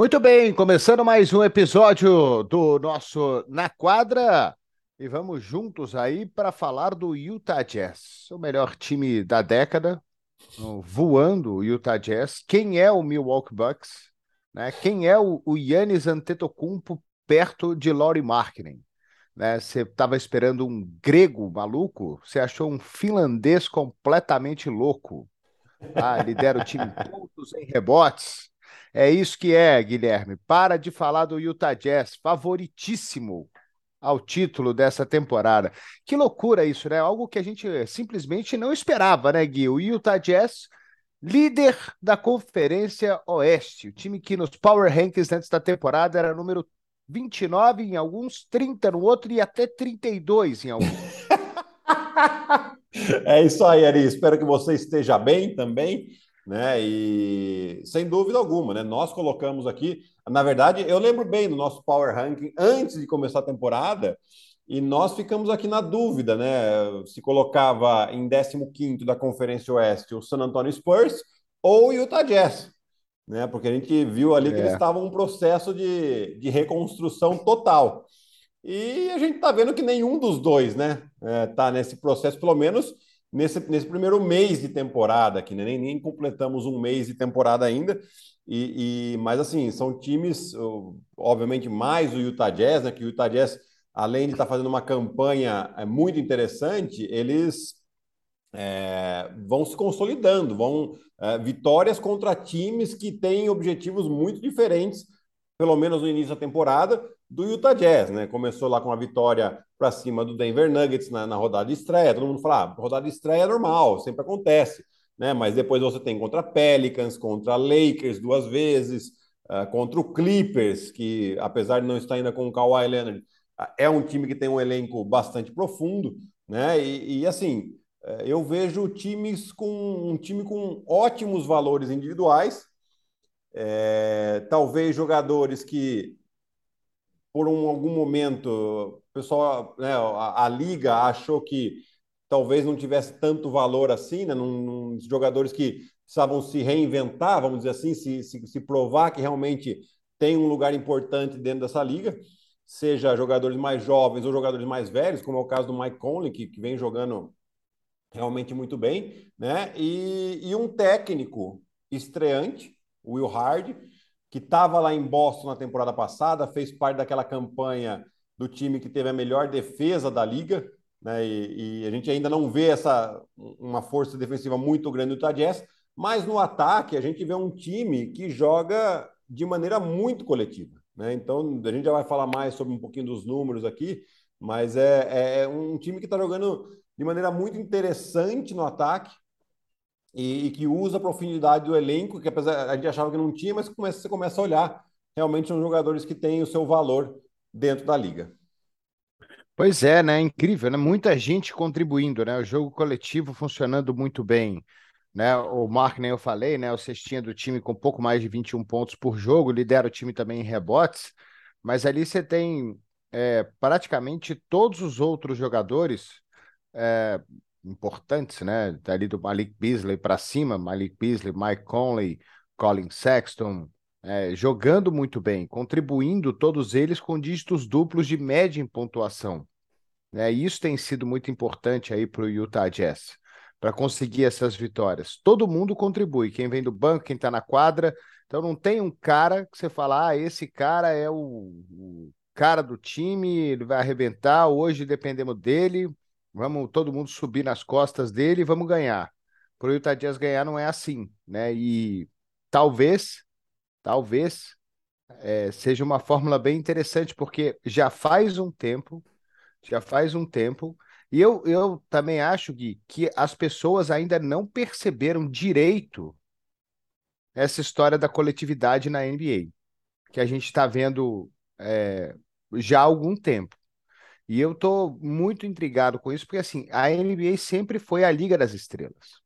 Muito bem, começando mais um episódio do nosso Na Quadra. E vamos juntos aí para falar do Utah Jazz, o melhor time da década, voando o Utah Jazz. Quem é o Milwaukee Bucks? Né? Quem é o, Yannis Antetokounmpo perto de Laurie Markkinen? Né? Você estava esperando um grego maluco? Você achou um finlandês completamente louco? Ah, lidera o time em pontos, em rebotes. É isso que é, Guilherme. Para de falar do Utah Jazz, favoritíssimo ao título dessa temporada. Que loucura isso, né? Algo que a gente simplesmente não esperava, né, Gui? O Utah Jazz, líder da Conferência Oeste, o time que nos Power Rankings antes da temporada era número 29 em alguns, 30 no outro e até 32 em alguns. é isso aí, Ari. Espero que você esteja bem também né? E sem dúvida alguma, né? Nós colocamos aqui, na verdade, eu lembro bem do nosso Power Ranking antes de começar a temporada, e nós ficamos aqui na dúvida, né? Se colocava em 15 da Conferência Oeste o San Antonio Spurs ou o Utah Jazz, né? Porque a gente viu ali é. que eles é. estavam em um processo de, de reconstrução total. E a gente está vendo que nenhum dos dois, né, é, tá nesse processo, pelo menos nesse, nesse primeiro mês de temporada aqui, né? nem, nem completamos um mês de temporada ainda. E, e, mas assim, são times, obviamente, mais o Utah Jazz, né? Que o Utah Jazz, além de estar tá fazendo uma campanha é, muito interessante, eles é, vão se consolidando, vão é, vitórias contra times que têm objetivos muito diferentes, pelo menos no início da temporada, do Utah Jazz, né? Começou lá com a vitória para cima do Denver Nuggets na, na, rodada de estreia. Todo mundo fala, ah, rodada de estreia é normal, sempre acontece, né? Mas depois você tem contra Pelicans, contra Lakers duas vezes, uh, contra o Clippers, que apesar de não estar ainda com o Kawhi Leonard, é um time que tem um elenco bastante profundo, né? E, e assim, uh, eu vejo times com um time com ótimos valores individuais, é, talvez jogadores que por um, algum momento, o pessoal, né, a, a, liga achou que talvez não tivesse tanto valor assim, né, num, num, jogadores que precisavam se reinventar, vamos dizer assim, se, se, se provar que realmente tem um lugar importante dentro dessa liga, seja jogadores mais jovens ou jogadores mais velhos, como é o caso do Mike Conley, que, que vem jogando realmente muito bem, né? E, e um técnico estreante, Will Hard, que estava lá em Boston na temporada passada, fez parte daquela campanha do time que teve a melhor defesa da liga, né? E, e a gente ainda não vê essa uma força defensiva muito grande do Jazz, mas no ataque a gente vê um time que joga de maneira muito coletiva, né? Então a gente já vai falar mais sobre um pouquinho dos números aqui, mas é, é um time que está jogando de maneira muito interessante no ataque, e, e, que usa a profundidade do elenco, que apesar a gente achava que não tinha, mas começa, você começa a olhar, realmente são jogadores que têm o seu valor dentro da liga. Pois é, né? Incrível, né? Muita gente contribuindo, né? O jogo coletivo funcionando muito bem. Né? O Mark, nem eu falei, né? O cestinha do time com pouco mais de 21 pontos por jogo, lidera o time também em rebotes, mas ali você tem é, praticamente todos os outros jogadores é, importantes, né? Dali do Malik Beasley para cima, Malik Beasley, Mike Conley, Colin Sexton, é, jogando muito bem, contribuindo todos eles com dígitos duplos de média em pontuação. Né? Isso tem sido muito importante aí para o Utah Jazz, para conseguir essas vitórias. Todo mundo contribui, quem vem do banco, quem está na quadra. Então não tem um cara que você fala, ah, esse cara é o, o cara do time, ele vai arrebentar, hoje dependemos dele, Vamos todo mundo subir nas costas dele e vamos ganhar. Para o Utah Jazz ganhar não é assim, né? E talvez, talvez é, seja uma fórmula bem interessante, porque já faz um tempo, já faz um tempo, e eu, eu também acho, Gui, que as pessoas ainda não perceberam direito essa história da coletividade na NBA, que a gente está vendo é, já há algum tempo. E eu tô muito intrigado com isso, porque assim, a NBA sempre foi a Liga das Estrelas.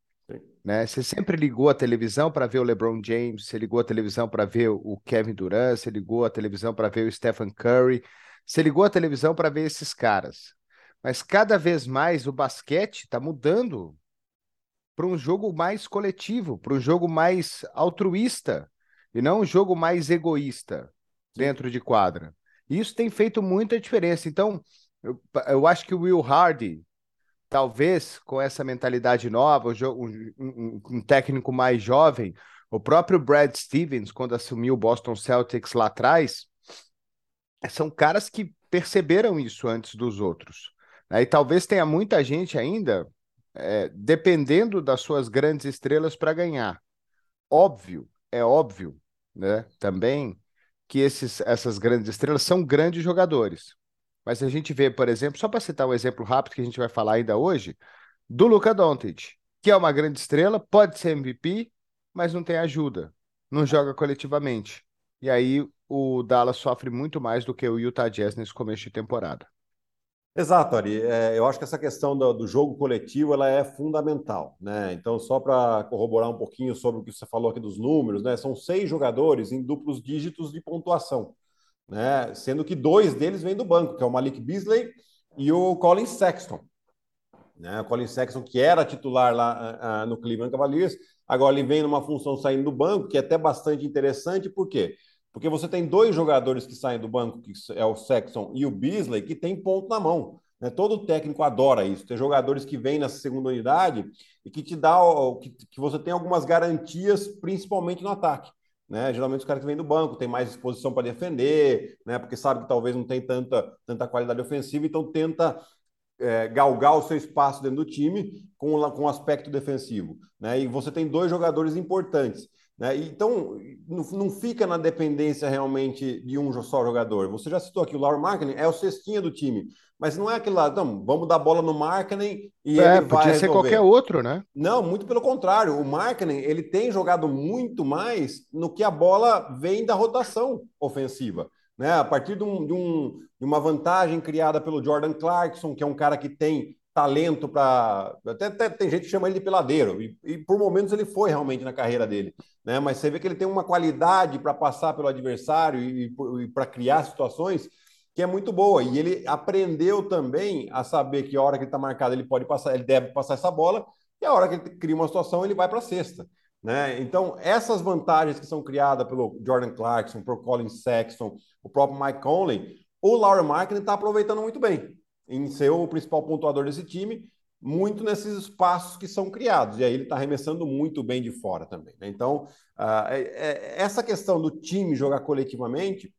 Né? Você sempre ligou a televisão para ver o LeBron James, você ligou a televisão para ver o Kevin Durant, você ligou a televisão para ver o Stephen Curry, você ligou a televisão para ver esses caras. Mas cada vez mais o basquete está mudando para um jogo mais coletivo, para um jogo mais altruísta. e não um jogo mais egoísta dentro de quadra. Isso tem feito muita diferença. Então, eu, eu acho que o Will Hardy, talvez com essa mentalidade nova, um, um, um, técnico mais jovem, o próprio Brad Stevens, quando assumiu o Boston Celtics lá atrás, são caras que perceberam isso antes dos outros. Né? E talvez tenha muita gente ainda é, dependendo das suas grandes estrelas para ganhar. Óbvio, é óbvio, né? Também que esses, essas grandes estrelas são grandes jogadores. Mas a gente vê, por exemplo, só para citar um exemplo rápido que a gente vai falar ainda hoje, do Luca Doncic, que é uma grande estrela, pode ser MVP, mas não tem ajuda, não joga coletivamente. E aí o Dallas sofre muito mais do que o Utah Jazz nesse começo de temporada. Exato, Ari. É, eu acho que essa questão do, do, jogo coletivo ela é fundamental, né? Então, só para corroborar um pouquinho sobre o que você falou aqui dos números, né? São seis jogadores em duplos dígitos de pontuação né? Sendo que dois deles vêm do banco, que é o Malik Beasley e o Colin Sexton. Né? O Colin Sexton, que era titular lá uh, no Cleveland Cavaliers, agora ele vem numa função saindo do banco, que é até bastante interessante, por quê? Porque você tem dois jogadores que saem do banco, que é o Sexton e o Beasley, que tem ponto na mão. Né? Todo técnico adora isso. Tem jogadores que vêm nessa segunda unidade e que te dá que, que você tem algumas garantias, principalmente no ataque. Né? Geralmente os caras que vêm do banco têm mais disposição para defender, né? porque sabe que talvez não tem tanta, tanta qualidade ofensiva, então tenta é, galgar o seu espaço dentro do time com, com aspecto defensivo. Né? E você tem dois jogadores importantes. Né? Então, não, não, fica na dependência realmente de um só jogador. Você já citou aqui, o Lauro Marketing é o cestinha do time, mas não é aquele lá, então, vamos dar bola no Marketing e é, ele vai podia ser qualquer outro, né? Não, muito pelo contrário. O Marketing, ele tem jogado muito mais no que a bola vem da rotação ofensiva. Né? A partir de, um, de, um, de uma vantagem criada pelo Jordan Clarkson, que é um cara que tem talento para. Até, até, tem gente que chama ele de peladeiro, e, e, por momentos ele foi realmente na carreira dele. Né? Mas você vê que ele tem uma qualidade para passar pelo adversário e, e para criar situações que é muito boa. E ele aprendeu também a saber que a hora que ele está marcado, ele pode passar, ele deve passar essa bola, e a hora que ele cria uma situação, ele vai para a cesta. Né? Então, essas vantagens que são criadas pelo Jordan Clarkson, pelo Colin Sexton, o próprio Mike Conley, o Laura Markkinen está aproveitando muito bem em ser o principal pontuador desse time, muito nesses espaços que são criados. E aí ele está arremessando muito bem de fora também. Né? Então, uh, é, é, essa questão do time jogar coletivamente,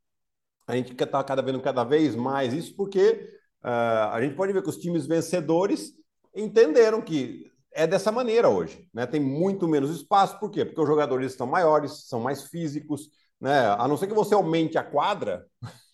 a gente está cada vez, cada vez mais isso, porque uh, a gente pode ver que os times vencedores entenderam que é dessa maneira hoje. Né? Tem muito menos espaço. Por quê? Porque os jogadores estão maiores, são mais físicos. Né? A não ser que você aumente a quadra,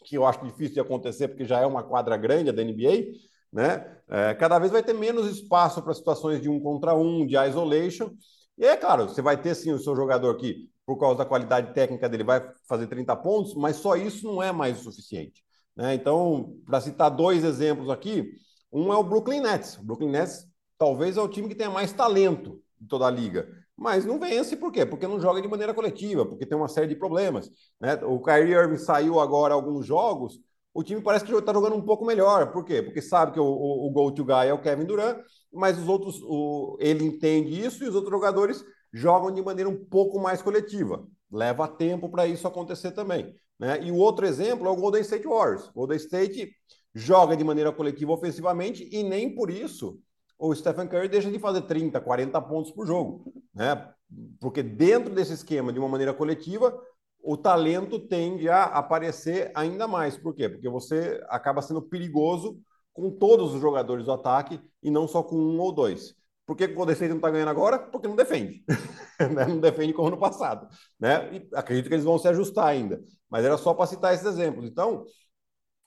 que eu acho difícil de acontecer, porque já é uma quadra grande da NBA, né? É, cada vez vai ter menos espaço para situações de um contra um, de isolation. E é claro, você vai ter sim o seu jogador que, por causa da qualidade técnica dele, vai fazer 30 pontos, mas só isso não é mais o suficiente. Né? Então, para citar dois exemplos aqui, um é o Brooklyn Nets. O Brooklyn Nets talvez é o time que tenha mais talento de toda a liga mas não vence por quê? Porque não joga de maneira coletiva, porque tem uma série de problemas. Né? O Kyrie Irving saiu agora alguns jogos, o time parece que está jogando um pouco melhor. Por quê? Porque sabe que o, o, o go-to guy é o Kevin Durant, mas os outros, o, ele entende isso e os outros jogadores jogam de maneira um pouco mais coletiva. Leva tempo para isso acontecer também. Né? E o outro exemplo é o Golden State Warriors. O Golden State joga de maneira coletiva ofensivamente e nem por isso o Stephen Curry deixa de fazer 30, 40 pontos por jogo, né? Porque dentro desse esquema, de uma maneira coletiva, o talento tende a aparecer ainda mais. Por quê? Porque você acaba sendo perigoso com todos os jogadores do ataque e não só com um ou dois. Por que o Golden State não está ganhando agora? Porque não defende. Né? não defende como no passado. Né? E acredito que eles vão se ajustar ainda. Mas era só para citar esses exemplos. Então,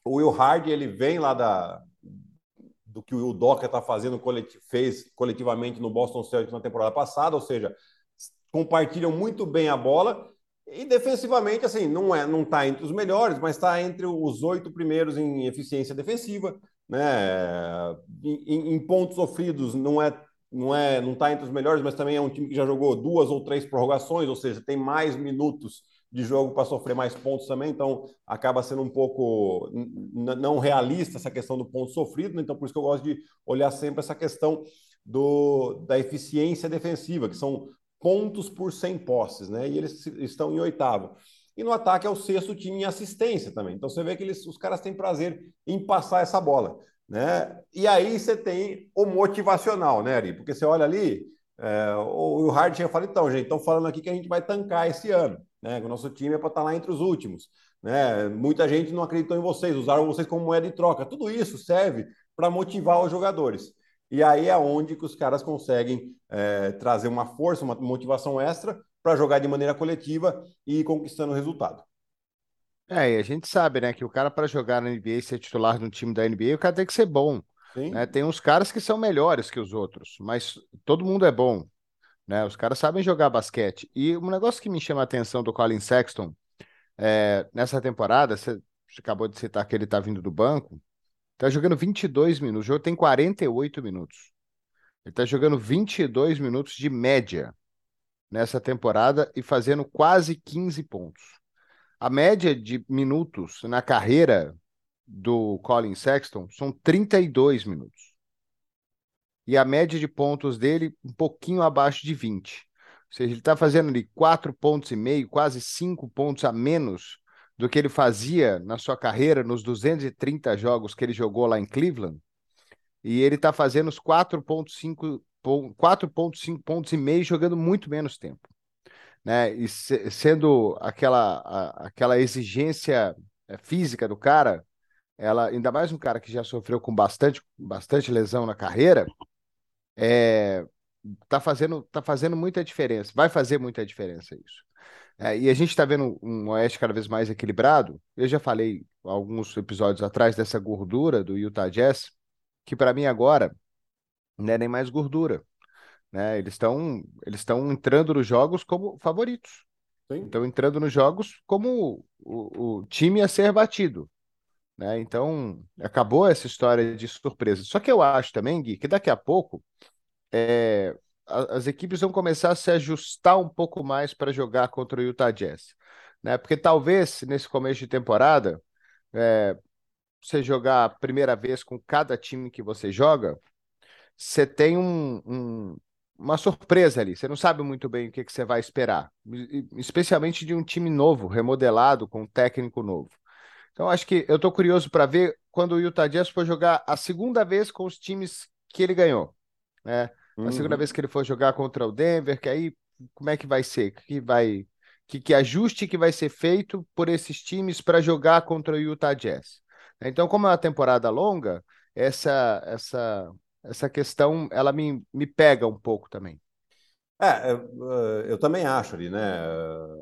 o Will Hardy, ele vem lá da, do que o Doca está fazendo, fez coletivamente no Boston Celtics na temporada passada, ou seja, compartilham muito bem a bola e defensivamente, assim, não é, não está entre os melhores, mas está entre os oito primeiros em eficiência defensiva, né? Em, em, pontos sofridos não é, não é, não está entre os melhores, mas também é um time que já jogou duas ou três prorrogações, ou seja, tem mais minutos de jogo para sofrer mais pontos também, então acaba sendo um pouco não realista essa questão do ponto sofrido, né? então por isso que eu gosto de olhar sempre essa questão do, da eficiência defensiva, que são pontos por 100 posses, né? E eles estão em oitavo. E no ataque é o sexto time em assistência também. Então você vê que eles, os caras têm prazer em passar essa bola, né? E aí você tem o motivacional, né, Ari? Porque você olha ali, é, o, o Hard tinha falado, então, gente, estão falando aqui que a gente vai tancar esse ano, né? O nosso time é para estar tá lá entre os últimos. Né? Muita gente não acreditou em vocês, usaram vocês como moeda de troca. Tudo isso serve para motivar os jogadores. E aí é onde que os caras conseguem é, trazer uma força, uma motivação extra para jogar de maneira coletiva e ir conquistando o resultado. É, e a gente sabe, né, que o cara para jogar na NBA e ser titular no time da NBA, o cara tem que ser bom. Né? Tem uns caras que são melhores que os outros, mas todo mundo é bom. Né? Os caras sabem jogar basquete. E um negócio que me chama a atenção do Colin Sexton é, nessa temporada, você acabou de citar que ele está vindo do banco, Tá jogando 22 minutos. O jogo tem 48 minutos. Ele tá jogando 22 minutos de média nessa temporada e fazendo quase 15 pontos. A média de minutos na carreira do Colin Sexton são 32 minutos. E a média de pontos dele um pouquinho abaixo de 20. Ou seja, ele está fazendo ali 4 pontos e meio, quase 5 pontos a menos do que ele fazia na sua carreira nos 230 jogos que ele jogou lá em Cleveland. E ele está fazendo os 4,5 4,5 pontos e meio jogando muito menos tempo. Né? E se, sendo aquela, a, aquela exigência é, física do cara, ela ainda mais um cara que já sofreu com bastante, bastante lesão na carreira, é, tá fazendo, tá fazendo muita diferença. Vai fazer muita diferença isso. É, e a gente está vendo um Oeste cada vez mais equilibrado. Eu já falei alguns episódios atrás dessa gordura do Utah Jazz, que para mim agora não é nem mais gordura. Né? Eles estão eles estão entrando nos jogos como favoritos. Estão entrando nos jogos como o, o, time a ser batido. Né? Então, acabou essa história de surpresa. Só que eu acho também, Gui, que daqui a pouco é, as equipes vão começar a se ajustar um pouco mais para jogar contra o Utah Jazz. Né? Porque talvez nesse começo de temporada, é, você jogar a primeira vez com cada time que você joga, você tem um, um, uma surpresa ali. Você não sabe muito bem o que, que você vai esperar, especialmente de um time novo, remodelado, com um técnico novo. Então, acho que eu estou curioso para ver quando o Utah Jazz for jogar a segunda vez com os times que ele ganhou. Né? Uhum. A segunda vez que ele for jogar contra o Denver, que aí como é que vai ser? Que vai que, que ajuste que vai ser feito por esses times para jogar contra o Utah Jazz. Então, como é uma temporada longa, essa essa essa questão ela me, me pega um pouco também. É, eu, eu também acho ali, né?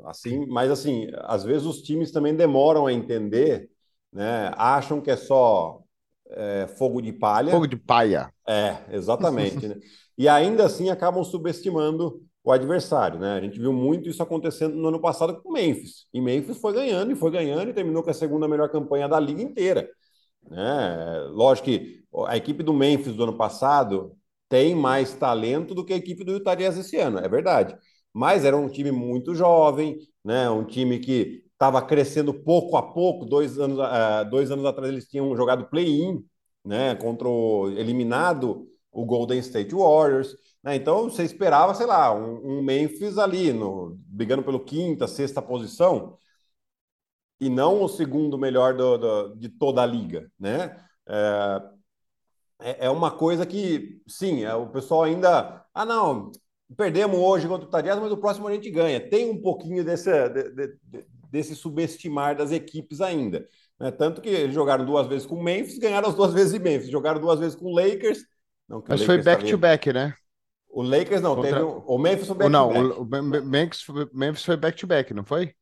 Assim, mas assim, às vezes os times também demoram a entender, né? Acham que é só é, fogo de palha. Fogo de palha. É, exatamente. né? e ainda assim acabam subestimando o adversário, né? A gente viu muito isso acontecendo no ano passado com o Memphis. E Memphis foi ganhando e foi ganhando e terminou com a segunda melhor campanha da liga inteira. Né? Lógico que a equipe do Memphis do ano passado tem mais talento do que a equipe do Utah Jazz esse ano, é verdade. Mas era um time muito jovem, né? Um time que estava crescendo pouco a pouco. Dois anos, uh, dois anos atrás eles tinham jogado play-in, né? Contra o eliminado o Golden State Warriors. Né? Então você esperava, sei lá, um, um, Memphis ali, no, brigando pelo quinta, sexta posição, e não o segundo melhor do, do, de toda a liga. Né? É, é, é uma coisa que, sim, é, o pessoal ainda. Ah, não, perdemos hoje contra o Tadias, mas o próximo a gente ganha. Tem um pouquinho desse, de, de, desse subestimar das equipes ainda. Né? Tanto que eles jogaram duas vezes com o Memphis, ganharam as duas vezes em Memphis. Jogaram duas vezes com o Lakers, não, Mas foi back-to-back, -back, né? O Lakers não, Contra... teve um... o Memphis foi back-to-back. Não, o Memphis, Memphis foi back-to-back, não foi?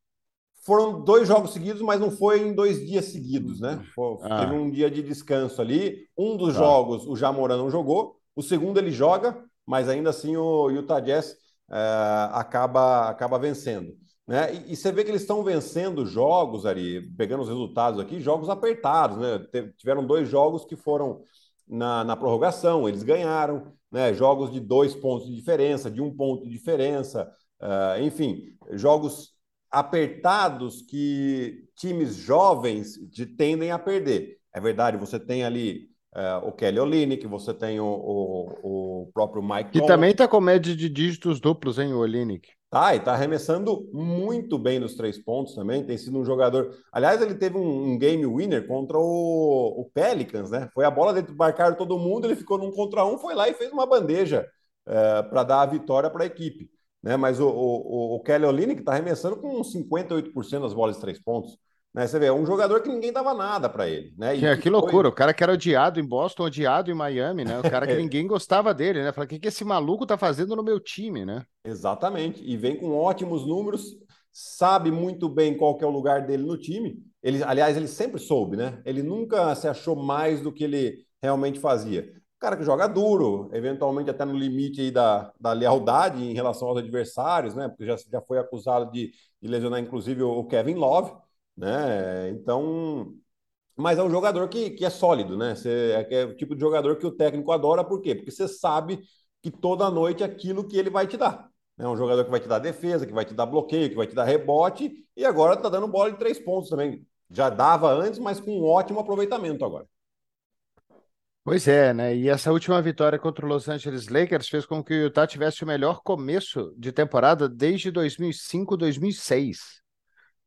Foram dois jogos seguidos, mas não foi em dois dias seguidos, né? Foi, ah. Teve um dia de descanso ali. Um dos ah. jogos o Jamoran não jogou, o segundo ele joga, mas ainda assim o Utah Jazz é, acaba, acaba vencendo. Né? E, e, você vê que eles estão vencendo jogos, Ari, pegando os resultados aqui, jogos apertados, né? Tiveram dois jogos que foram na, na prorrogação, eles ganharam, né? Jogos de dois pontos de diferença, de um ponto de diferença, uh, enfim, jogos apertados que times jovens de, tendem a perder. É verdade, você tem ali é, o Kelly Olynyk, você tem o, o, o próprio Mike Que também está com média de dígitos duplos, hein, o Olynyk. Tá, e tá arremessando muito bem nos três pontos também. Tem sido um jogador. Aliás, ele teve um, um game winner contra o, o, Pelicans, né? Foi a bola dentro, marcaram todo mundo, ele ficou num contra um, foi lá e fez uma bandeja é, para dar a vitória para a equipe. Né? Mas o, o, o Kelly Olynyk está arremessando com 58% das bolas de três pontos. Né? Você vê, é um jogador que ninguém dava nada para ele. Né? E que, que loucura, foi... o cara que era odiado em Boston, odiado em Miami, né? O cara que é. ninguém gostava dele, né? Fala, o que, que esse maluco tá fazendo no meu time, né? Exatamente. E vem com ótimos números, sabe muito bem qual que é o lugar dele no time. Ele, aliás, ele sempre soube, né? Ele nunca se achou mais do que ele realmente fazia. Cara que joga duro, eventualmente até no limite aí da, da lealdade em relação aos adversários, né? Porque já, já foi acusado de, de lesionar, inclusive, o Kevin Love né? Então, mas é um jogador que, que é sólido, né? Você, é, é o tipo de jogador que o técnico adora, por quê? Porque você sabe que toda noite é aquilo que ele vai te dar. É um jogador que vai te dar defesa, que vai te dar bloqueio, que vai te dar rebote, e agora tá dando bola de três pontos também. Já dava antes, mas com um ótimo aproveitamento agora. Pois é, né? E essa última vitória contra o Los Angeles Lakers fez com que o Utah tivesse o melhor começo de temporada desde 2005, 2006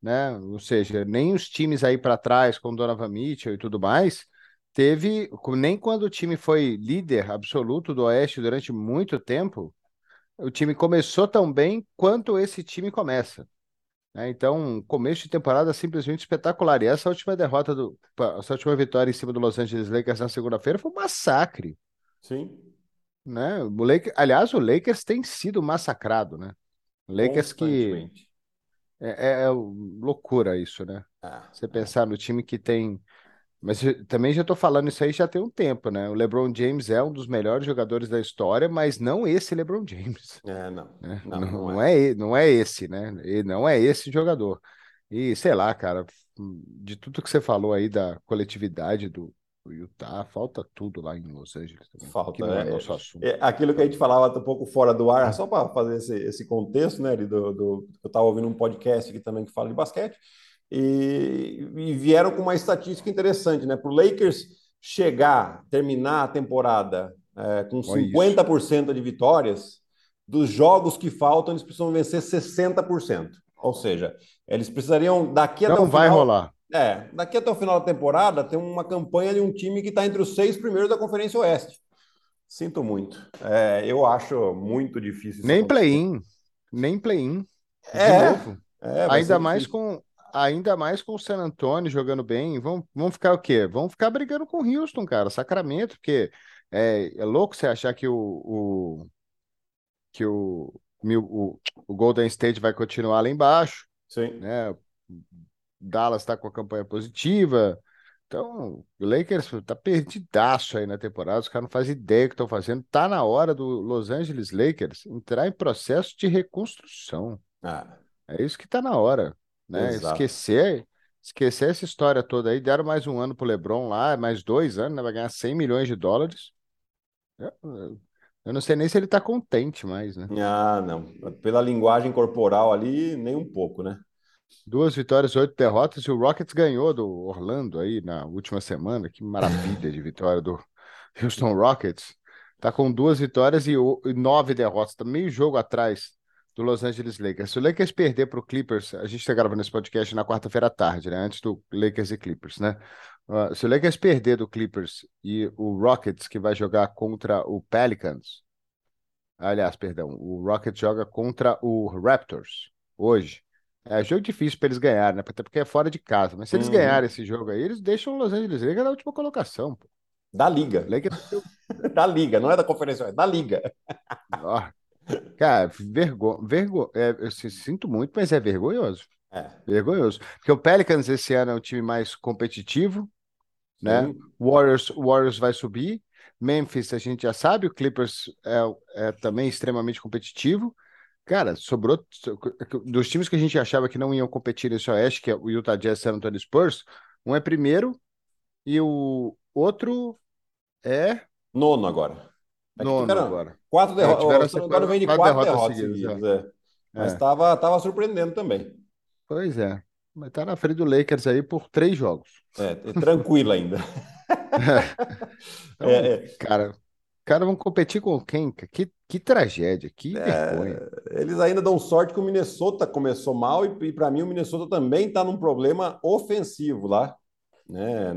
né? Ou seja, nem os times aí para trás, com Donovan Mitchell e tudo mais, teve, nem quando o time foi líder absoluto do Oeste durante muito tempo, o time começou tão bem quanto esse time começa. Né? Então, começo de temporada simplesmente espetacular. E essa última derrota, do, essa última vitória em cima do Los Angeles Lakers na segunda-feira foi um massacre. Sim. Né? O Lakers, aliás, o Lakers tem sido massacrado, né? Lakers que é, é, é loucura isso, né? Ah, Você pensar no time que tem. Mas também já estou falando isso aí já tem um tempo, né? O LeBron James é um dos melhores jogadores da história, mas não esse LeBron James. É, não. Né? Não, não, não, é. é. não é esse, né? E não é esse jogador. E sei lá, cara, de tudo que você falou aí da coletividade do, Utah, falta tudo lá em Los Angeles também. Falta, que não é, é nosso assunto. É, aquilo que a gente falava um pouco fora do ar, só para fazer esse, esse contexto, né? Do, do eu estava ouvindo um podcast aqui também que fala de basquete, e, e vieram com uma estatística interessante, né? Para o Lakers chegar, terminar a temporada é, com 50% de vitórias, dos jogos que faltam, eles precisam vencer 60%. Ou seja, eles precisariam daqui até Não vai final, rolar. É, daqui até o final da temporada tem uma campanha de um time que está entre os seis primeiros da Conferência Oeste. Sinto muito. É, eu acho muito difícil. Nem play-in, nem play-in. É, novo. É, ainda mais com ainda mais com o San Antonio jogando bem. Vão, vão ficar o quê? Vão ficar brigando com o Houston, cara. Sacramento, porque é, é louco você achar que o, o que o, o, o Golden State vai continuar lá embaixo. Sim. Né? Dallas está com a campanha positiva. Então, o Lakers tá perdidaço aí na temporada, os caras não fazem ideia do que estão fazendo. Tá na hora do Los Angeles Lakers entrar em processo de reconstrução. Ah. É isso que tá na hora, né? Exato. Esquecer, esquecer essa história toda aí. Deram mais um ano pro LeBron lá, mais dois anos, né? Vai ganhar 100 milhões de dólares. Eu, eu não sei nem se ele tá contente mais, né? Ah, não. Pela linguagem corporal ali, nem um pouco, né? Duas vitórias, oito derrotas, e o Rockets ganhou do Orlando aí na última semana. Que maravilha de vitória do Houston Rockets. Tá com duas vitórias e, nove derrotas, tá meio jogo atrás do Los Angeles Lakers. Se o Lakers perder para o Clippers, a gente está gravando esse podcast na quarta-feira à tarde, né? Antes do Lakers e Clippers, né? Uh, se o Lakers perder do Clippers e o Rockets, que vai jogar contra o Pelicans, aliás, perdão, o Rockets joga contra o Raptors hoje. É jogo difícil para eles ganharem, né? Até porque é fora de casa. Mas se eles uhum. ganharem esse jogo aí, eles deixam o Los Angeles Lakers na última colocação. Pô. Da liga. Lakers... da liga, não é da conferência, é da liga. Cara, vergonha. Vergo... É, eu sinto muito, mas é vergonhoso. É. Vergonhoso. Porque o Pelicans esse ano é um time mais competitivo, né? Warriors, Warriors vai subir. Memphis, a gente já sabe, o Clippers é, é também extremamente competitivo. Cara, sobrou dos times que a gente achava que não iam competir nesse Oeste, que é o Utah Jazz e San Antonio Spurs, um é primeiro e o outro é nono agora. É nono agora. Quatro é, derrotas. É, agora vem de quatro, quatro derrotas, derrotas seguidas. seguidas é. é. Mas estava tava surpreendendo também. Pois é. Mas tá na frente do Lakers aí por três jogos. É, é tranquilo ainda. então, é, é. Cara, cara vão competir com quem? Que, que tragédia, que é, vergonha. Eles ainda dão sorte que o Minnesota começou mal e, e para mim o Minnesota também está num problema ofensivo lá. Né?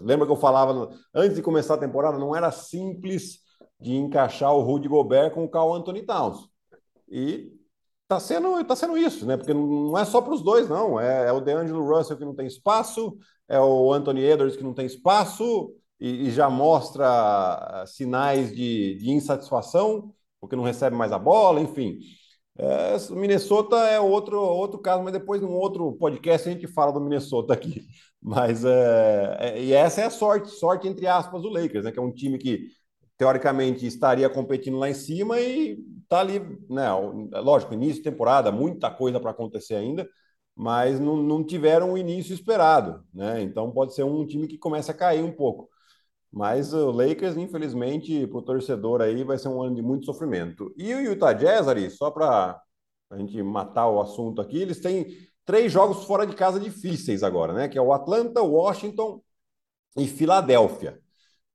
Lembra que eu falava antes de começar a temporada, não era simples de encaixar o Rudy Gobert com o Carl Anthony Towns. E tá sendo, tá sendo isso, né? Porque não é só para os dois, não. É, é o DeAngelo Russell que não tem espaço, é o Anthony Edwards que não tem espaço e, e já mostra ah, sinais de, de, insatisfação, porque não recebe mais a bola, enfim. É, Minnesota é outro, outro caso, mas depois num outro podcast a gente fala do Minnesota aqui. Mas é, é, e essa é a sorte, sorte entre aspas do Lakers, né? Que é um time que teoricamente estaria competindo lá em cima e tá ali, né? Lógico, início de temporada, muita coisa para acontecer ainda, mas não, não tiveram o início esperado, né? Então pode ser um time que começa a cair um pouco. Mas o Lakers, infelizmente, para o torcedor aí, vai ser um ano de muito sofrimento. E o Utah Jazz, Ari, só para a gente matar o assunto aqui, eles têm três jogos fora de casa difíceis agora, né? Que é o Atlanta, Washington e Filadélfia.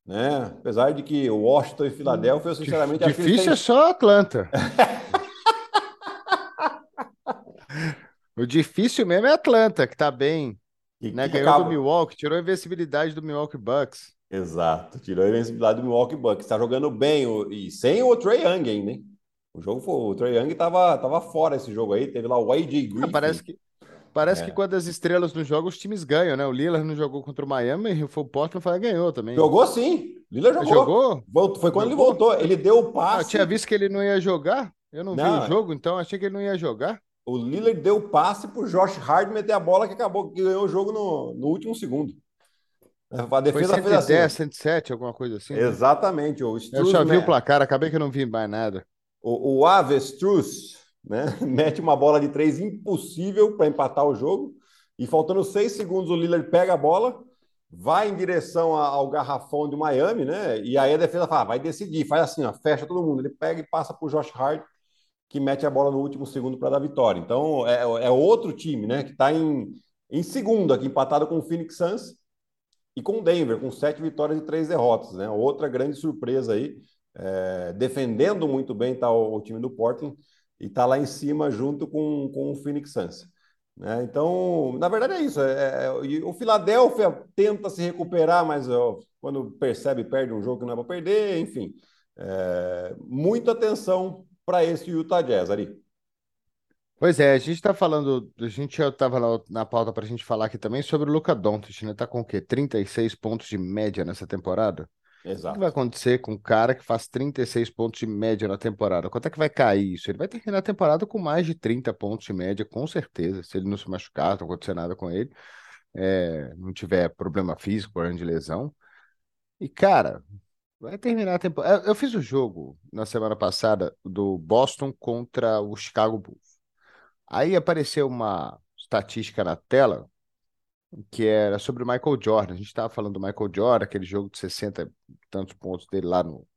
Né? Apesar de que o Washington e Filadélfia, eu sinceramente Difícil acho têm... é só Atlanta. o difícil mesmo é Atlanta, que tá bem. E né? Ganhou acaba... do Milwaukee, tirou a invencibilidade do Milwaukee Bucks. Exato, tirou a invencibilidade do Milwaukee Bucks. Está jogando bem e sem o Trey Young ainda, hein? O jogo foi, o Trey Young tava, tava fora esse jogo aí, teve lá o YJ Griffin. Ah, parece que Parece é. que quando as estrelas não jogam, os times ganham, né? O Lillard não jogou contra o Miami e o Portland foi, ganhou também. Jogou sim. Lillard jogou. Jogou? Voltou. Foi quando jogou? ele voltou. Ele deu o passe. Ah, eu tinha visto que ele não ia jogar. Eu não, não vi o jogo, então achei que ele não ia jogar. O Lillard deu o passe pro Josh Hard meter a bola que acabou, que ganhou o jogo no, no último segundo. A defesa foi 110, fez assim. 107, alguma coisa assim. Né? Exatamente. O eu já vi o placar, acabei que não vi mais nada. O, o Avestruz né? mete uma bola de três impossível para empatar o jogo. E faltando seis segundos, o Lillard pega a bola, vai em direção ao garrafão do Miami, né? E aí a defesa fala: ah, vai decidir, faz assim, ó, fecha todo mundo. Ele pega e passa para o Josh Hart, que mete a bola no último segundo para dar vitória. Então é, é outro time, né? Que está em, em segundo aqui, empatado com o Phoenix Suns e com o Denver, com sete vitórias e três derrotas, né? Outra grande surpresa aí. É, defendendo muito bem tá o, o time do Portland e está lá em cima junto com, com o Phoenix Suns. Né? Então, na verdade é isso. É, é, o Philadelphia tenta se recuperar, mas ó, quando percebe, perde um jogo que não é para perder, enfim. É, muita atenção para esse Utah Jazz, Ari. Pois é, a gente está falando, a gente estava na pauta para a gente falar aqui também sobre o Luca Doncic, né? Tá com o quê? 36 pontos de média nessa temporada? Exato. O que vai acontecer com um cara que faz 36 pontos de média na temporada? Quanto é que vai cair isso? Ele vai terminar a temporada com mais de 30 pontos de média, com certeza, se ele não se machucar, não acontecer nada com ele, é, não tiver problema físico, problema de lesão. E, cara, vai terminar a temporada. Eu fiz o jogo na semana passada do Boston contra o Chicago Bulls. Aí apareceu uma estatística na tela que era sobre o Michael Jordan. A gente estava falando do Michael Jordan, aquele jogo de 60 e tantos pontos dele lá no.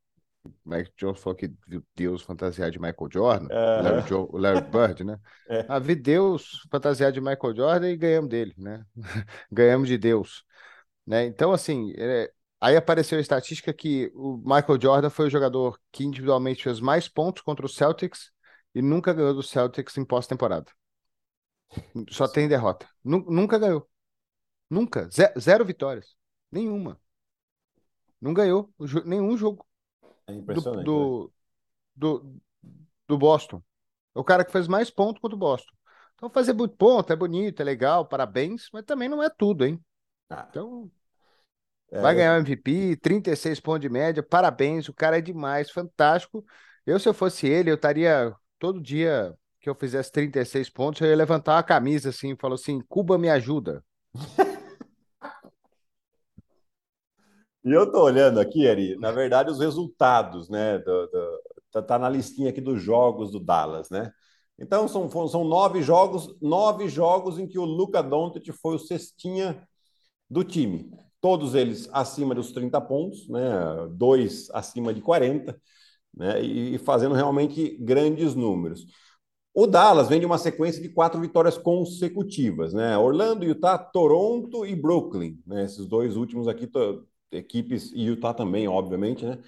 O Mike Jones falou que viu Deus fantasiar de Michael Jordan, uh Larry, Joe, o Larry Bird, né? é. Ah, vi Deus fantasiar de Michael Jordan e ganhamos dele, né? ganhamos de Deus. Né? Então, assim, é... aí apareceu a estatística que o Michael Jordan foi o jogador que individualmente fez mais pontos contra o Celtics e nunca ganhou do Celtics em pós-temporada. Só tem derrota. Nunca ganhou. Nunca. Zero, zero vitórias. Nenhuma. Não ganhou nenhum jogo. É impressionante. Do, do, do, do, Boston. É o cara que fez mais pontos contra o Boston. Então, fazer muito ponto é bonito, é legal, parabéns, mas também não é tudo, hein? Ah. Então, é... vai ganhar o MVP, 36 pontos de média, parabéns, o cara é demais, fantástico. Eu, se eu fosse ele, eu estaria todo dia que eu fizesse 36 pontos, eu ia levantar a camisa assim e falar assim: Cuba me ajuda. E eu estou olhando aqui, Ari, na verdade, os resultados, né? Do, do, tá, tá, na listinha aqui dos jogos do Dallas, né? Então, são, são nove jogos, nove jogos em que o Luca Doncic foi o cestinha do time. Todos eles acima dos 30 pontos, né? Dois acima de 40, né? E, fazendo realmente grandes números. O Dallas vem de uma sequência de quatro vitórias consecutivas, né? Orlando, Utah, Toronto e Brooklyn, né? Esses dois últimos aqui, equipes, e Utah também, obviamente, né?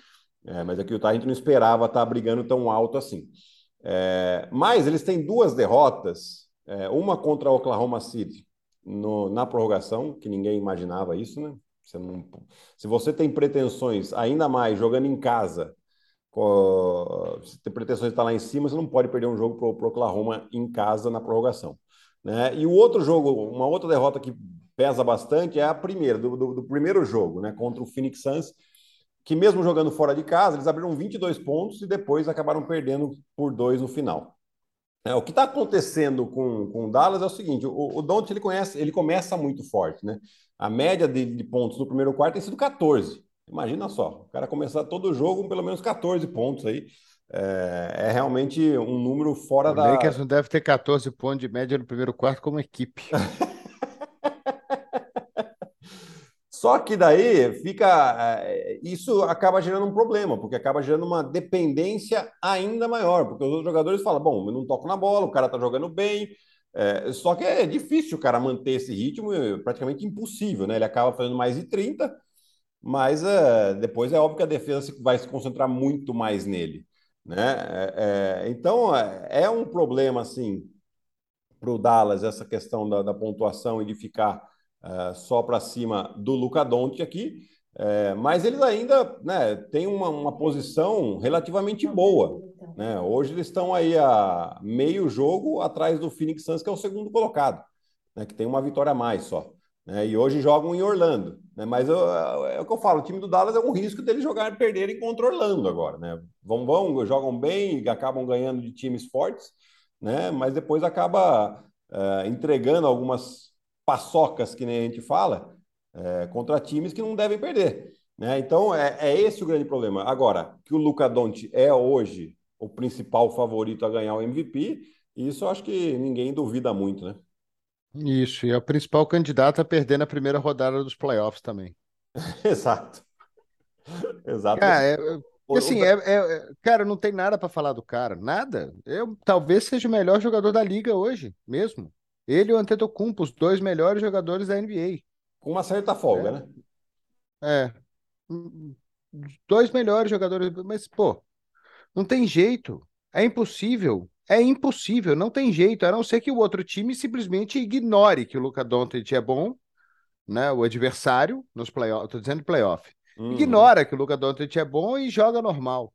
É, mas aqui o Utah a gente não esperava estar brigando tão alto assim. É, mas eles têm duas derrotas, é, uma contra Oklahoma City no, na prorrogação, que ninguém imaginava isso, né? Você não, se você tem pretensões, ainda mais jogando em casa, se tem pretensões de estar lá em cima, você não pode perder um jogo para o Oklahoma em casa na prorrogação. Né? E o outro jogo, uma outra derrota que pesa bastante é a primeira, do, do, do primeiro jogo, né? contra o Phoenix Suns, que mesmo jogando fora de casa, eles abriram 22 pontos e depois acabaram perdendo por dois no final. É, o que está acontecendo com, com o Dallas é o seguinte: o, o Don't ele, conhece, ele começa muito forte, né? A média de, de pontos no primeiro quarto tem sido 14. Imagina só, o cara começar todo o jogo com pelo menos 14 pontos aí. É, é realmente um número fora o da. O Lakers não deve ter 14 pontos de média no primeiro quarto como equipe. Só que daí fica. É, isso acaba gerando um problema, porque acaba gerando uma dependência ainda maior, porque os outros jogadores falam: bom, eu não toco na bola, o cara tá jogando bem. É, só que é difícil o cara manter esse ritmo, é praticamente impossível, né? Ele acaba fazendo mais de 30, mas é, depois é óbvio que a defesa vai se concentrar muito mais nele. Né? Então é, é um problema assim para o Dallas essa questão da, da, pontuação e de ficar uh, só para cima do Luca Doncic aqui, é, mas eles ainda né, têm uma, uma posição relativamente boa. Né? Hoje eles estão aí a meio jogo atrás do Phoenix Suns, que é o segundo colocado, né, que tem uma vitória a mais só. Né? E hoje jogam em Orlando. Né? Mas eu, é o que eu falo, o time do Dallas é um risco deles jogar perderem contra Orlando agora. Né? Vão, vão, jogam bem, acabam ganhando de times fortes, né? mas depois acaba uh, entregando algumas paçocas, que nem a gente fala, uh, contra times que não devem perder. Né? Então, é, é esse o grande problema. Agora, que o Luca Doncic é hoje o principal favorito a ganhar o MVP, isso eu acho que ninguém duvida muito, né? Isso, e é o principal candidato a perder na primeira rodada dos playoffs também. Exato. Exato. É, é, assim, é, é, cara, não tem nada para falar do cara, nada. Eu talvez seja o melhor jogador da liga hoje, mesmo. Ele e o Antetokounmpo, os dois melhores jogadores da NBA. Com uma certa folga, é. né? É. Dois melhores jogadores, mas pô, não tem jeito. É impossível é impossível, não tem jeito, a não ser que o outro time simplesmente ignore que o Luca Doncic é bom, né? O adversário nos playoffs, tô dizendo playoff. Uhum. Ignora que o Luca Doncic é bom e joga normal,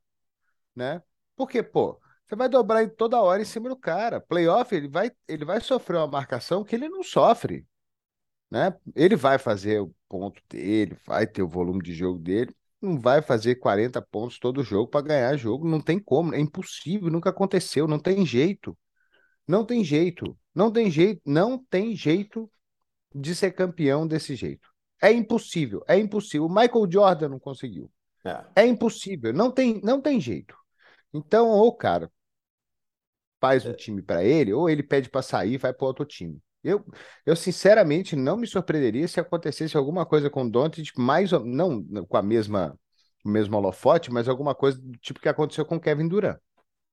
né? Porque, pô, você vai dobrar toda hora em cima do cara. Playoff, ele vai, ele vai sofrer uma marcação que ele não sofre, né? Ele vai fazer o ponto dele, vai ter o volume de jogo dele, não vai fazer 40 pontos todo jogo para ganhar jogo, não tem como, é impossível, nunca aconteceu, não tem jeito. Não tem jeito, não tem jeito, não tem jeito de ser campeão desse jeito. É impossível, é impossível. O Michael Jordan não conseguiu. É, é impossível, não tem, não tem jeito. Então, ou o cara faz um é. time para ele, ou ele pede para sair e vai para outro time. Eu, eu sinceramente não me surpreenderia se acontecesse alguma coisa com o Doncic, mais não com a mesma o mesmo holofote, mas alguma coisa do tipo que aconteceu com o Kevin Durant.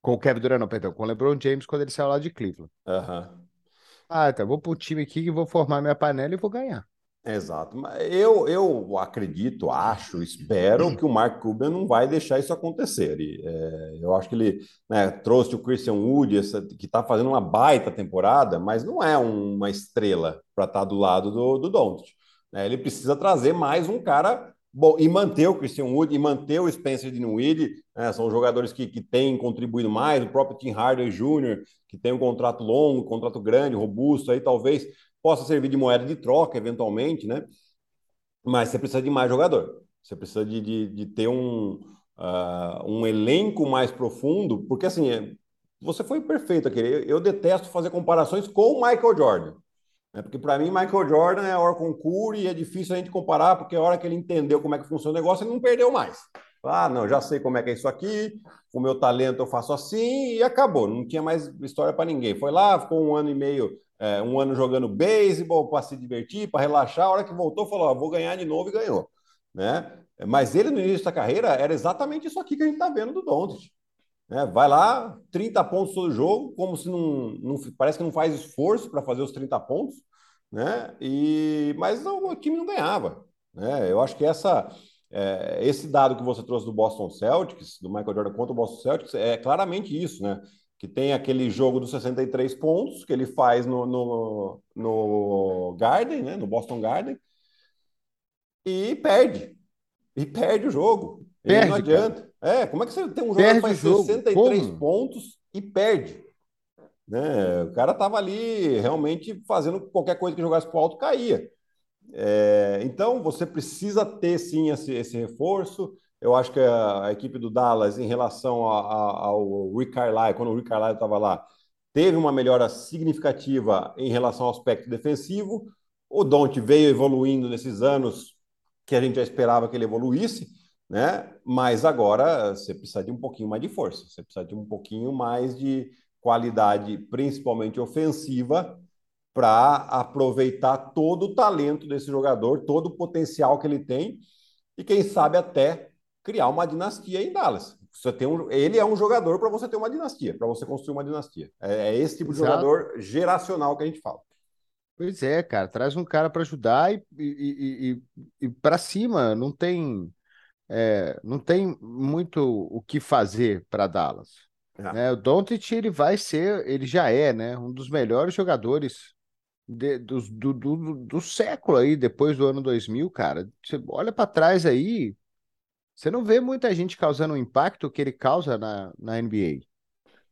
Com o Kevin Durant, não, perdão, com o LeBron James quando ele saiu lá de Cleveland. Uhum. Ah, tá, vou pro time aqui e vou formar minha panela e vou ganhar. Exato. Eu, eu acredito, acho, espero que o Mark Cuban não vai deixar isso acontecer. E, é, eu acho que ele né, trouxe o Christian Wood, essa, que está fazendo uma baita temporada, mas não é uma estrela para estar tá do lado do, do Doncic. Né? Ele precisa trazer mais um cara bom e manter o Christian Wood e manter o Spencer Dinwiddie. Né? São jogadores que, que têm contribuído mais. O próprio Tim Hardaway Jr., que tem um contrato longo, um contrato grande, robusto, aí talvez possa servir de moeda de troca, eventualmente, né? Mas você precisa de mais jogador. Você precisa de, de, de ter um, uh, um elenco mais profundo, porque assim, é, você foi perfeito aqui. Eu, eu, detesto fazer comparações com o Michael Jordan. Né? Porque para mim, Michael Jordan é hora concurso e é difícil a gente comparar, porque a hora que ele entendeu como é que funciona o negócio, ele não perdeu mais. Ah, não, já sei como é que é isso aqui, o meu talento eu faço assim e acabou. Não tinha mais história para ninguém. Foi lá, ficou um ano e meio é, um ano jogando beisebol para se divertir, para relaxar. A hora que voltou, falou: vou ganhar de novo e ganhou. Né? Mas ele, no início da carreira, era exatamente isso aqui que a gente está vendo do Doncic. Né? Vai lá, 30 pontos todo jogo, como se não, não parece que não faz esforço para fazer os 30 pontos, né? E, mas não, o time não ganhava. Né? Eu acho que essa, é, esse dado que você trouxe do Boston Celtics, do Michael Jordan contra o Boston Celtics, é claramente isso, né? Que tem aquele jogo dos 63 pontos que ele faz no, no, no Garden, né? No Boston Garden, e perde. E perde o jogo. Perde, não adianta. Cara. É, como é que você tem um jogo que faz 63 como? pontos e perde? Né? O cara tava ali realmente fazendo qualquer coisa que jogasse para o alto caía. É, então você precisa ter sim esse, esse, reforço. Eu acho que a, equipe do Dallas, em relação a, a, ao Rick Carlisle, quando o Rick Carlisle estava lá, teve uma melhora significativa em relação ao aspecto defensivo. O Don't veio evoluindo nesses anos que a gente já esperava que ele evoluísse, né? Mas agora você precisa de um pouquinho mais de força, você precisa de um pouquinho mais de qualidade, principalmente ofensiva, para aproveitar todo o talento desse jogador, todo o potencial que ele tem e quem sabe até criar uma dinastia em Dallas. Você tem um, ele é um jogador para você ter uma dinastia, para você construir uma dinastia. É, é esse tipo de jogador geracional que a gente fala. Pois é, cara, traz um cara para ajudar e, e, e, e para cima, não tem é, não tem muito o que fazer para Dallas. É. Né? O Doncic ele vai ser, ele já é, né, um dos melhores jogadores de, do, do, do, do, século aí, depois do ano 2000, cara. Você olha para trás aí, você não vê muita gente causando o impacto que ele causa na, na NBA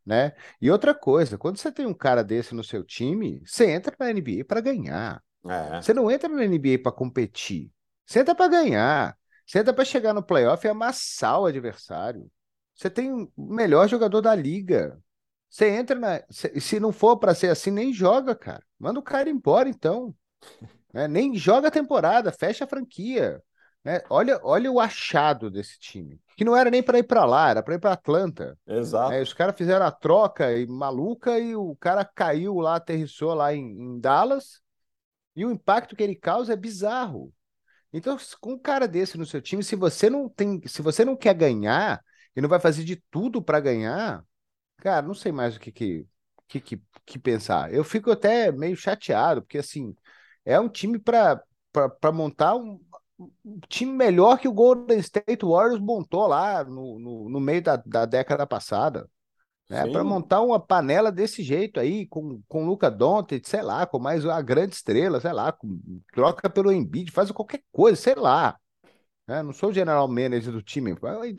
né? E outra coisa, quando você tem um cara desse no seu time, você entra na NBA para ganhar. É. Você não entra na NBA para competir. Você entra para ganhar. Você entra para chegar no playoff e amassar o adversário. Você tem o melhor jogador da liga. Você entra na. Se não for para ser assim, nem joga, cara. Manda o cara embora, então. Né? Nem joga a temporada, fecha a franquia. Né? Olha, olha o achado desse time. Que não era nem para ir para lá, era para ir para Atlanta. Exato. É, os caras fizeram a troca e, maluca e o cara caiu lá, aterrissou lá em, em Dallas. E o impacto que ele causa é bizarro. Então, com um cara desse no seu time, se você não tem, se você não quer ganhar e não vai fazer de tudo para ganhar, cara, não sei mais o que que, que, que, que pensar. Eu fico até meio chateado, porque assim, é um time para montar um, time melhor que o Golden State Warriors montou lá no, no, no meio da, da década passada. Né? Para montar uma panela desse jeito aí, com, com Luca Doncic, sei lá, com mais uma grande estrela, sei lá, com, troca pelo Embiid, faz qualquer coisa, sei lá. Né? Não sou o general manager do time,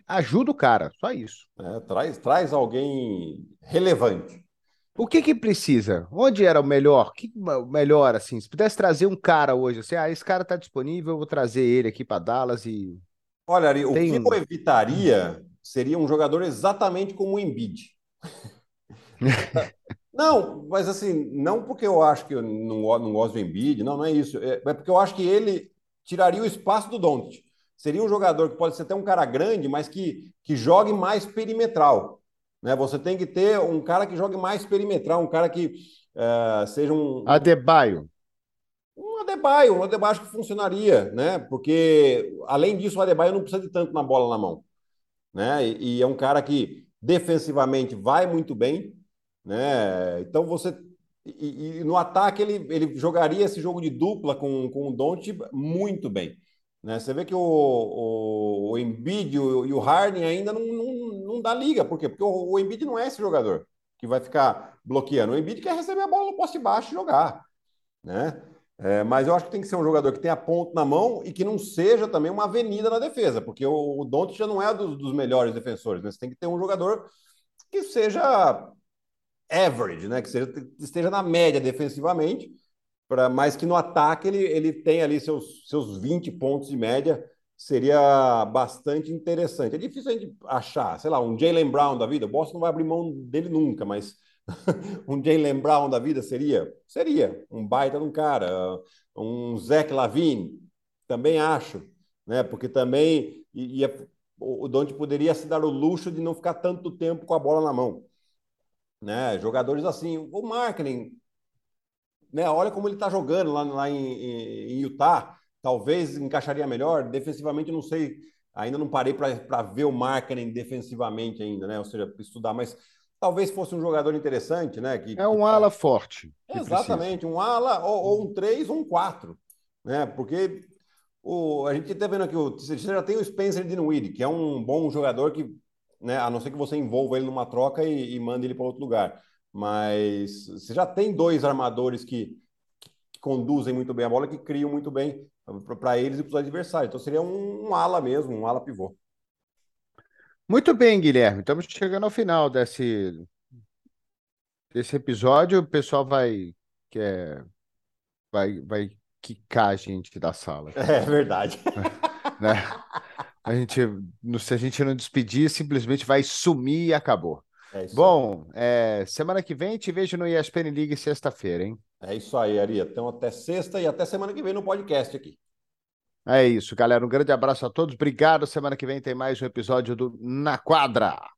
ajuda o cara, só isso. É, traz, traz alguém relevante. O que que precisa? Onde era o melhor? Que melhor assim? Se pudesse trazer um cara hoje, assim, ah, esse cara tá disponível, eu vou trazer ele aqui para Dallas e Olha, Ari, Tem... o que eu evitaria seria um jogador exatamente como o Embiid. não, mas assim, não porque eu acho que eu não, não gosto do Embiid, não, não é isso. É, é porque eu acho que ele tiraria o espaço do Doncic. Seria um jogador que pode ser até um cara grande, mas que, que jogue mais perimetral. Né? Você tem que ter um cara que jogue mais perimetral, um cara que uh, seja um. Adebayo. Um Adebayo, um Adebayo acho que funcionaria, né? Porque, além disso, o Adebayo não precisa de tanto na bola na mão. Né? E, e é um cara que defensivamente vai muito bem, né? Então você. E, e, no ataque ele, ele jogaria esse jogo de dupla com, com o Don't muito bem. Né? Você vê que o, o, o Embiid e o, e o Harden ainda não, não, não dá liga. Por quê? Porque o, o Embiid não é esse jogador que vai ficar bloqueando. O Embiid quer receber a bola no poste baixo e jogar. Né? É, mas eu acho que tem que ser um jogador que tenha ponto na mão e que não seja também uma avenida na defesa, porque o, o já não é dos, dos melhores defensores. Né? Você tem que ter um jogador que seja average, né? que seja, esteja na média defensivamente para mais que no ataque ele, ele tem ali seus, seus 20 pontos de média, seria bastante interessante. É difícil a gente achar, sei lá, um Jalen Brown da vida. O Boston não vai abrir mão dele nunca, mas um Jalen Brown da vida seria? Seria um baita de um cara. Um Zach Lavine, também acho, né? Porque também ia, o Dante poderia se dar o luxo de não ficar tanto tempo com a bola na mão. Né? Jogadores assim, o marketing né? Olha como ele está jogando lá, lá em, em, Utah. Talvez encaixaria melhor. Defensivamente, não sei Ainda não parei para ver o marketing defensivamente ainda, né? Ou seja, estudar, mas talvez fosse um jogador interessante, né? Que, é um que... ala forte. Exatamente, um ala ou, ou, um 3 ou um 4, né? Porque o, a gente está vendo aqui, o, você já tem o Spencer Dinwiddie, que é um bom jogador que, né, a não ser que você envolva ele numa troca e, e mande ele para outro lugar. Mas você já tem dois armadores que, que conduzem muito bem a bola, que criam muito bem para eles e para os adversários. Então seria um, um ala mesmo, um ala pivô. Muito bem, Guilherme. Estamos chegando ao final desse, desse episódio. O pessoal vai, quer, vai, vai quicar a gente da sala. É verdade. né? A gente, se a gente não despedir, simplesmente vai sumir e acabou. É Bom, é, semana que vem te vejo no ESPN League sexta-feira, hein? É isso aí, Ari. Então até sexta e até semana que vem no podcast aqui. É isso, galera. Um grande abraço a todos. Obrigado. Semana que vem tem mais um episódio do Na Quadra.